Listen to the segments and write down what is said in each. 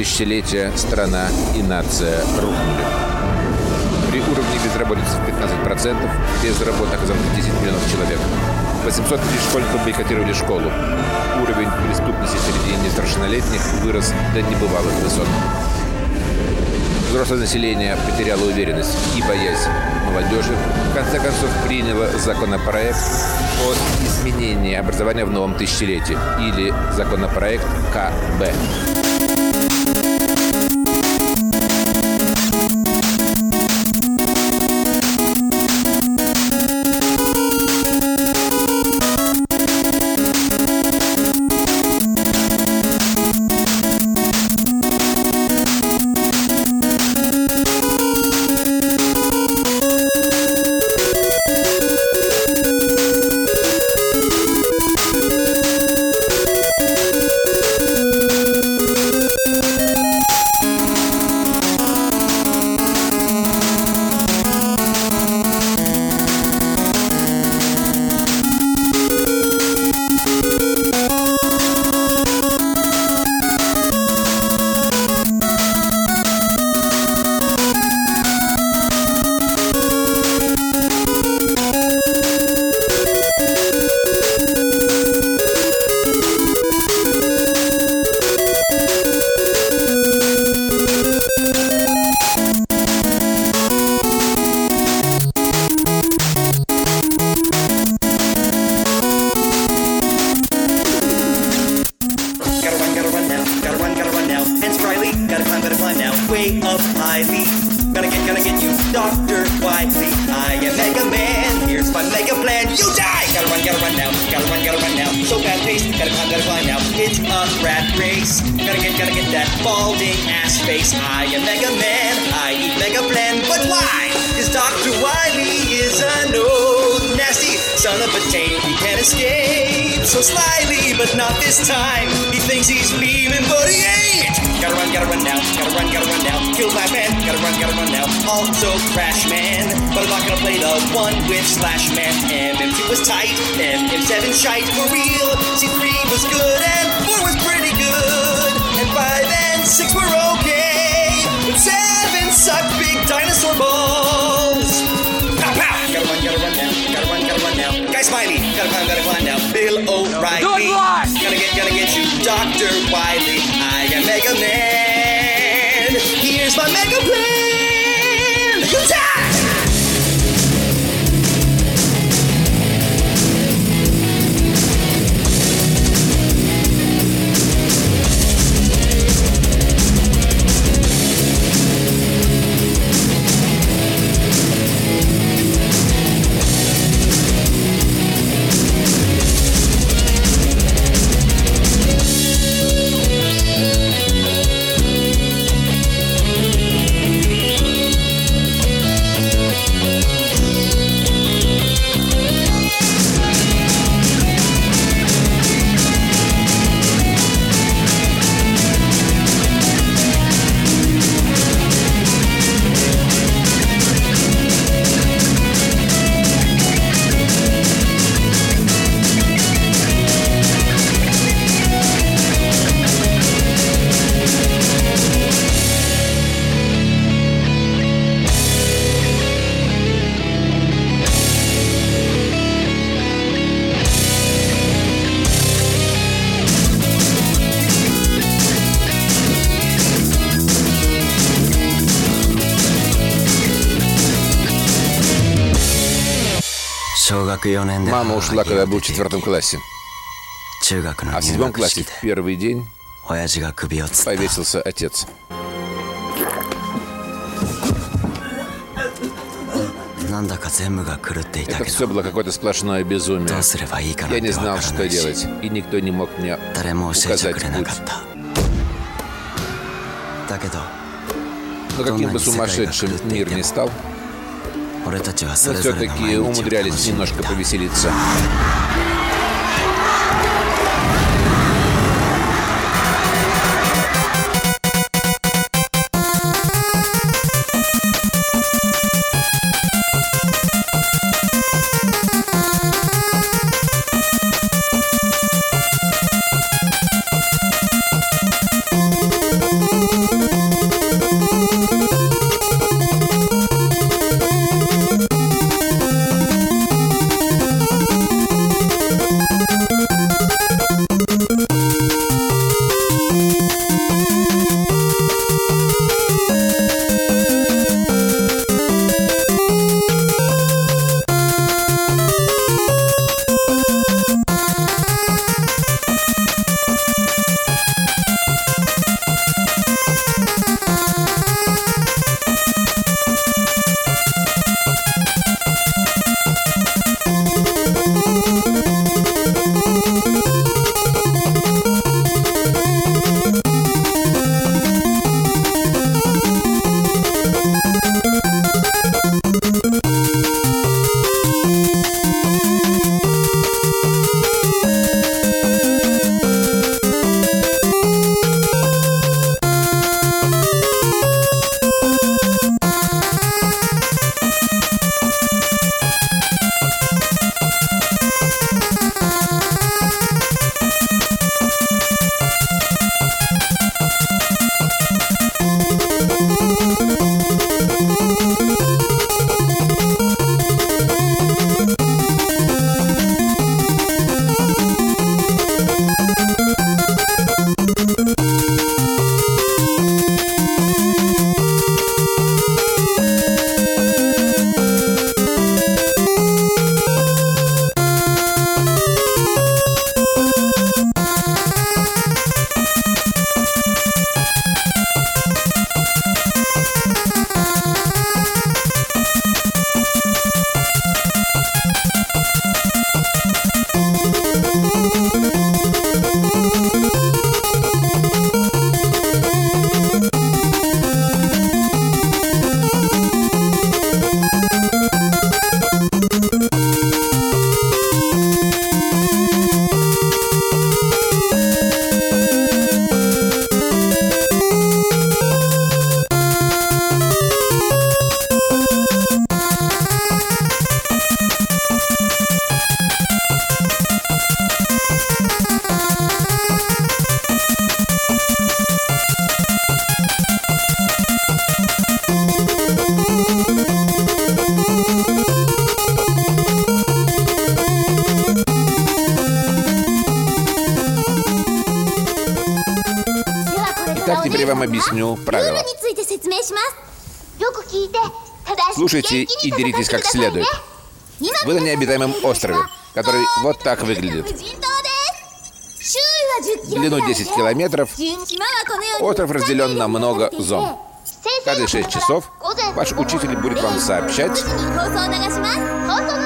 тысячелетия страна и нация рухнули. При уровне безработицы в 15% без работы оказалось 10 миллионов человек. 800 тысяч школьников бойкотировали школу. Уровень преступности среди несовершеннолетних вырос до небывалых высот. Взрослое население потеряло уверенность и боязнь молодежи. В конце концов приняло законопроект о изменении образования в новом тысячелетии или законопроект КБ. Ass face. I am Mega Man, I eat Mega Plan. But why? Cause Dr. Wily is an old nasty son of a tape. He can't escape so slyly, but not this time. He thinks he's leaving, but he ain't. Gotta run, gotta run now, gotta run, gotta run now. Kill my man, gotta run, gotta run now. Also Crash Man, but I'm not gonna play the one with Slash Man. MM2 was tight, MM7 shite for real. C3 was good and 4 was pretty good. Dr. Wiley. I am Mega Man. Here's my Mega Plan. You Мама ушла, когда я был в четвертом классе. А в седьмом классе в первый день повесился отец. Это все было какое-то сплошное безумие. Я не знал, что делать, и никто не мог мне указать путь. Но каким бы сумасшедшим мир ни стал, мы все-таки умудрялись немножко повеселиться. Итак, теперь я вам объясню правила. Слушайте и беритесь как следует. Вы на необитаемом острове, который вот так выглядит. Длину 10 километров. Остров разделен на много зон. Каждые 6 часов ваш учитель будет вам сообщать,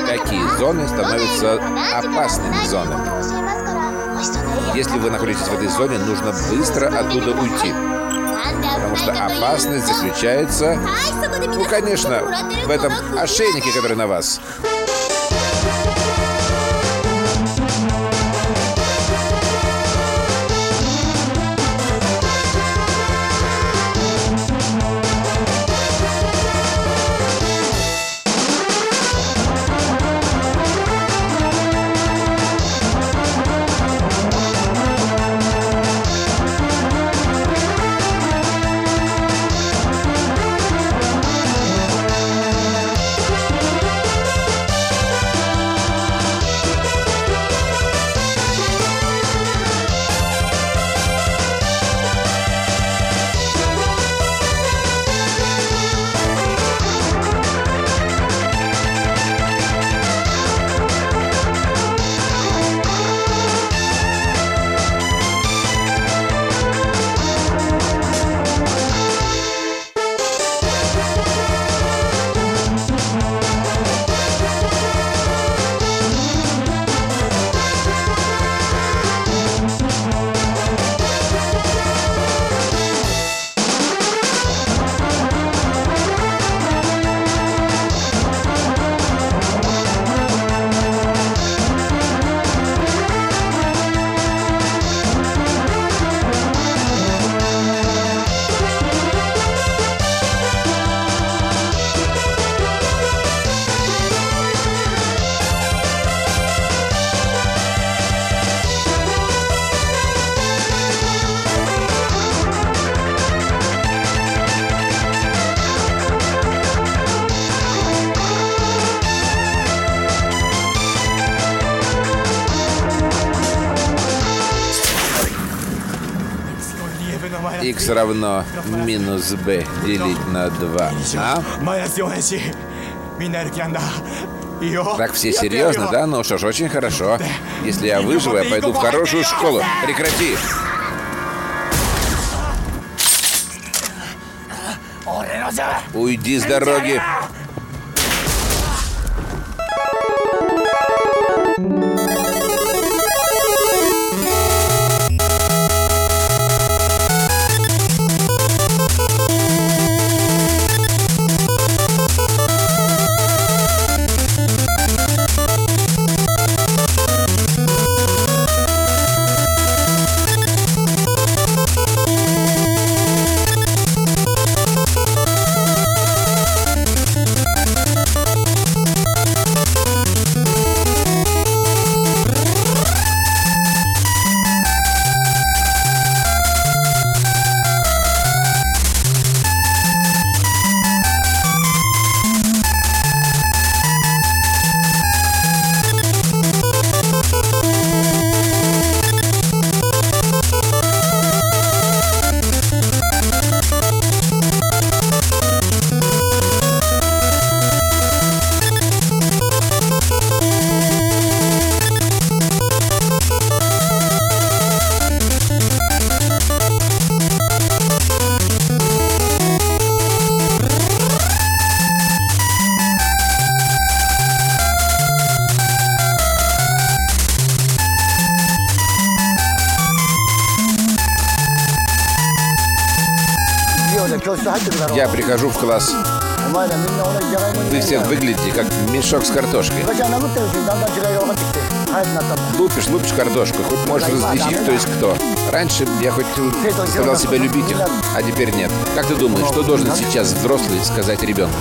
какие зоны становятся опасными зонами. Если вы находитесь в этой зоне, нужно быстро оттуда уйти. Потому что опасность заключается... Ну, конечно, в этом ошейнике, который на вас. x равно минус b делить на 2а. А? Так все серьезно, да? Ну что ж, очень хорошо. Если я выживу, я пойду в хорошую школу. Прекрати! Уйди с дороги! Я прихожу в класс. Вы все выглядите как мешок с картошкой. Лупишь, лупишь картошку, хоть можешь различить, кто есть кто. Раньше я хоть сказал себя любителем, а теперь нет. Как ты думаешь, что должен сейчас взрослый сказать ребенку?